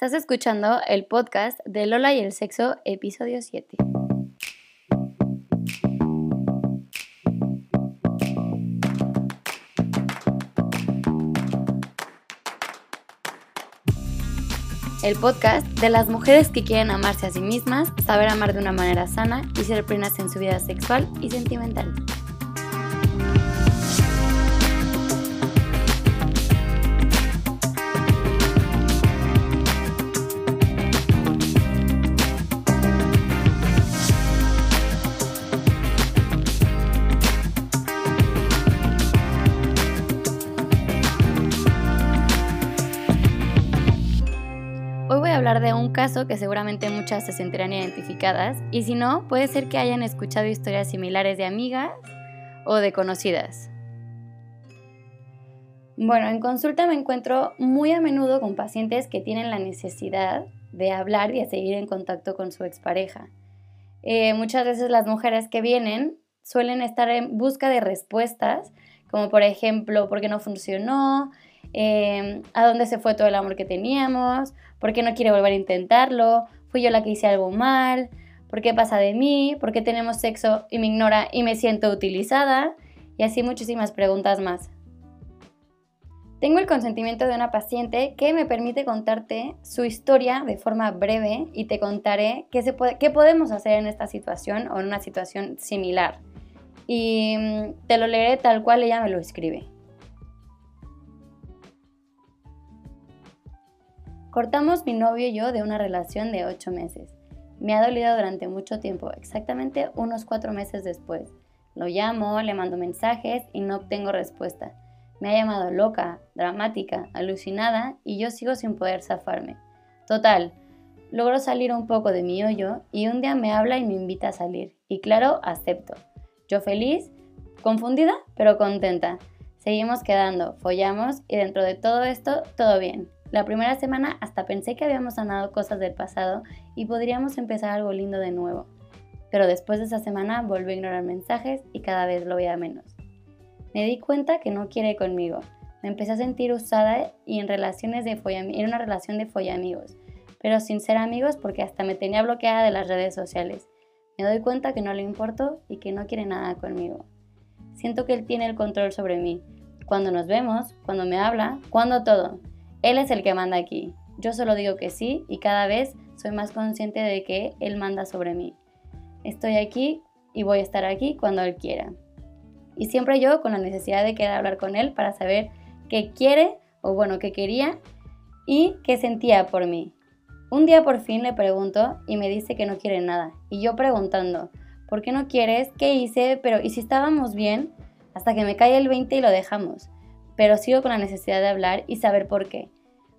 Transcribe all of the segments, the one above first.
Estás escuchando el podcast de Lola y el Sexo, episodio 7. El podcast de las mujeres que quieren amarse a sí mismas, saber amar de una manera sana y ser plenas en su vida sexual y sentimental. Que seguramente muchas se sentirán identificadas y si no, puede ser que hayan escuchado historias similares de amigas o de conocidas. Bueno, en consulta me encuentro muy a menudo con pacientes que tienen la necesidad de hablar y de seguir en contacto con su expareja. Eh, muchas veces las mujeres que vienen suelen estar en busca de respuestas, como por ejemplo, ¿por qué no funcionó? Em, a dónde se fue todo el amor que teníamos, por qué no quiere volver a intentarlo, fui yo la que hice algo mal, por qué pasa de mí, por qué tenemos sexo y me ignora y me siento utilizada, y así muchísimas preguntas más. Tengo el consentimiento de una paciente que me permite contarte su historia de forma breve y te contaré qué, qué podemos hacer en esta situación o en una situación similar. Y mm, te lo leeré tal cual ella me lo escribe. Cortamos mi novio y yo de una relación de 8 meses. Me ha dolido durante mucho tiempo, exactamente unos 4 meses después. Lo llamo, le mando mensajes y no obtengo respuesta. Me ha llamado loca, dramática, alucinada y yo sigo sin poder zafarme. Total, logro salir un poco de mi hoyo y un día me habla y me invita a salir. Y claro, acepto. Yo feliz, confundida, pero contenta. Seguimos quedando, follamos y dentro de todo esto, todo bien. La primera semana hasta pensé que habíamos sanado cosas del pasado y podríamos empezar algo lindo de nuevo. Pero después de esa semana volví a ignorar mensajes y cada vez lo veía menos. Me di cuenta que no quiere conmigo. Me empecé a sentir usada y en relaciones de en una relación de follamigos, pero sin ser amigos porque hasta me tenía bloqueada de las redes sociales. Me doy cuenta que no le importo y que no quiere nada conmigo. Siento que él tiene el control sobre mí. Cuando nos vemos, cuando me habla, cuando todo. Él es el que manda aquí. Yo solo digo que sí y cada vez soy más consciente de que Él manda sobre mí. Estoy aquí y voy a estar aquí cuando Él quiera. Y siempre yo con la necesidad de querer hablar con Él para saber qué quiere o bueno, qué quería y qué sentía por mí. Un día por fin le pregunto y me dice que no quiere nada. Y yo preguntando, ¿por qué no quieres? ¿Qué hice? Pero ¿y si estábamos bien? Hasta que me cae el 20 y lo dejamos pero sigo con la necesidad de hablar y saber por qué.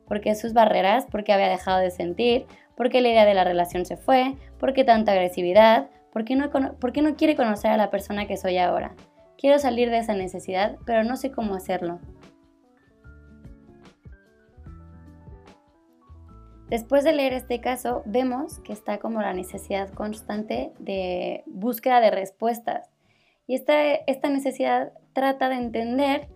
¿Por qué sus barreras? ¿Por qué había dejado de sentir? ¿Por qué la idea de la relación se fue? ¿Por qué tanta agresividad? ¿Por qué no, no quiere conocer a la persona que soy ahora? Quiero salir de esa necesidad, pero no sé cómo hacerlo. Después de leer este caso, vemos que está como la necesidad constante de búsqueda de respuestas. Y esta necesidad trata de entender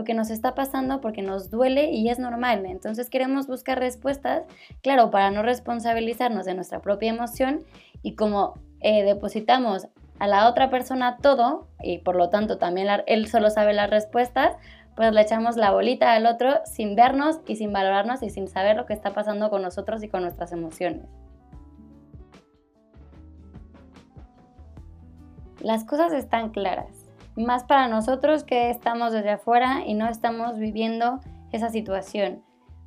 lo que nos está pasando porque nos duele y es normal. Entonces queremos buscar respuestas, claro, para no responsabilizarnos de nuestra propia emoción y como eh, depositamos a la otra persona todo y por lo tanto también él solo sabe las respuestas, pues le echamos la bolita al otro sin vernos y sin valorarnos y sin saber lo que está pasando con nosotros y con nuestras emociones. Las cosas están claras más para nosotros que estamos desde afuera y no estamos viviendo esa situación.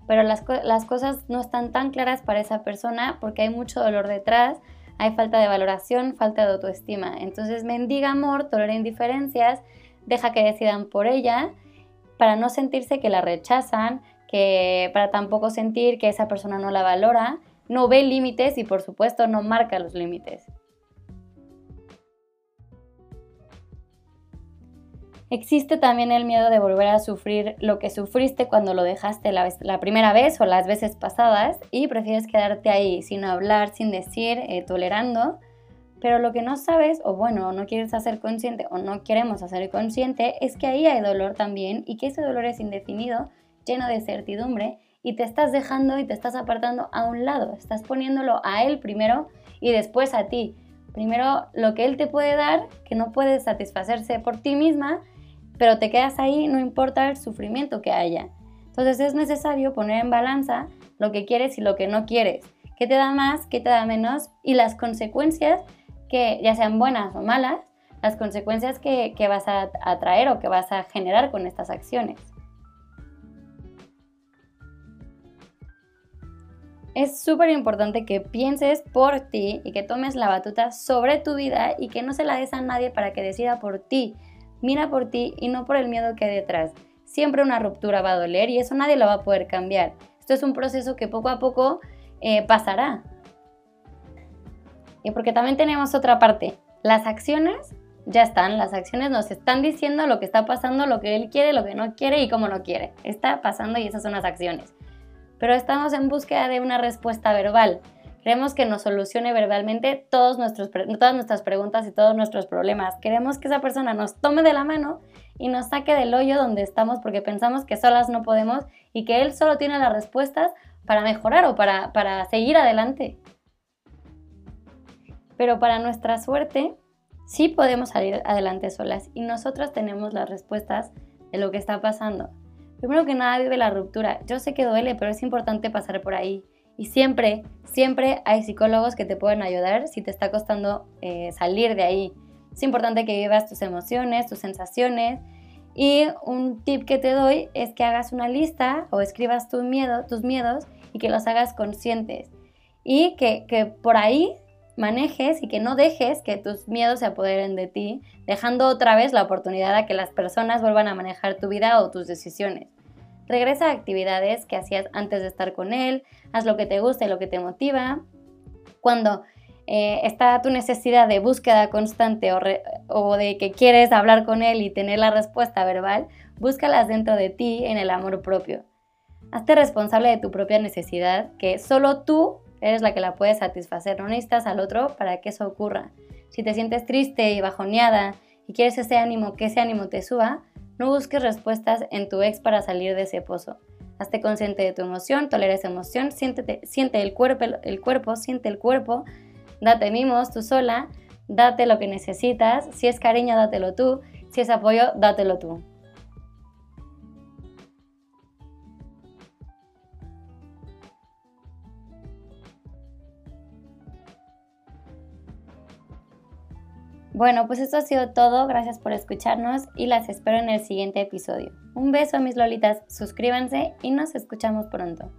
Pero las, cosas no están tan claras para esa persona porque hay mucho dolor detrás, hay falta de valoración, falta de autoestima. Entonces mendiga amor, tolera indiferencias, deja que decidan por ella para no sentirse que la rechazan, que para tampoco sentir que esa persona no la valora, no ve límites y por supuesto no marca los límites. Existe también el miedo de volver a sufrir lo que sufriste cuando lo dejaste la, primera vez o las veces pasadas y prefieres quedarte ahí sin hablar, sin decir, eh, tolerando. Pero lo que no sabes, o bueno, no quieres hacer consciente o no queremos hacer consciente, es que ahí hay dolor también y que ese dolor es indefinido, lleno de certidumbre y te estás dejando y te estás apartando a un lado, estás poniéndolo a él primero y después a ti. Primero lo que él te puede dar, que no puedes satisfacerse por ti misma, pero te quedas ahí, no importa el sufrimiento que haya. Entonces es necesario poner en balanza lo que quieres y lo que no quieres, qué te da más, qué te da menos y las consecuencias que ya sean buenas o malas, las consecuencias que, vas a atraer o que vas a generar con estas acciones. Es súper importante que pienses por ti y que tomes la batuta sobre tu vida y que no se la des a nadie para que decida por ti. Mira por ti y no por el miedo que hay detrás. Siempre una ruptura va a doler y eso nadie lo va a poder cambiar. Esto es un proceso que poco a poco eh, pasará. Y porque también tenemos otra parte. Las acciones ya están, las acciones nos están diciendo lo que está pasando, lo que él quiere, lo que no quiere y cómo no quiere. Está pasando y esas son las acciones pero estamos en búsqueda de una respuesta verbal. Queremos que nos solucione verbalmente todos nuestros, todas nuestras preguntas y todos nuestros problemas. Queremos que esa persona nos tome de la mano y nos saque del hoyo donde estamos porque pensamos que solas no podemos y que él solo tiene las respuestas para mejorar o para, para seguir adelante. Pero para nuestra suerte, sí podemos salir adelante solas y nosotras tenemos las respuestas de lo que está pasando. Primero que nada vive la ruptura. Yo sé que duele, pero es importante pasar por ahí. Y siempre, siempre hay psicólogos que te pueden ayudar si te está costando eh, salir de ahí. Es importante que vivas tus emociones, tus sensaciones. Y un tip que te doy es que hagas una lista o escribas tus miedos, tus miedos y que los hagas conscientes. Y que, que por ahí manejes y que no dejes que tus miedos se apoderen de ti, dejando otra vez la oportunidad a que las personas vuelvan a manejar tu vida o tus decisiones. Regresa a actividades que hacías antes de estar con él, haz lo que te gusta y lo que te motiva. Cuando eh, está tu necesidad de búsqueda constante o, de que quieres hablar con él y tener la respuesta verbal, búscalas dentro de ti en el amor propio. Hazte responsable de tu propia necesidad, que solo tú eres la que la puede satisfacer, no necesitas al otro para que eso ocurra. Si te sientes triste y bajoneada y quieres ese ánimo, que ese ánimo te suba, no busques respuestas en tu ex para salir de ese pozo. Hazte consciente de tu emoción, tolera esa emoción, siente el cuerpo, el cuerpo, siente el cuerpo, date mimos tú sola, date lo que necesitas, si es cariño, dátelo tú, si es apoyo, dátelo tú. Bueno, pues esto ha sido todo. Gracias por escucharnos y las espero en el siguiente episodio. Un beso mis lolitas, suscríbanse y nos escuchamos pronto.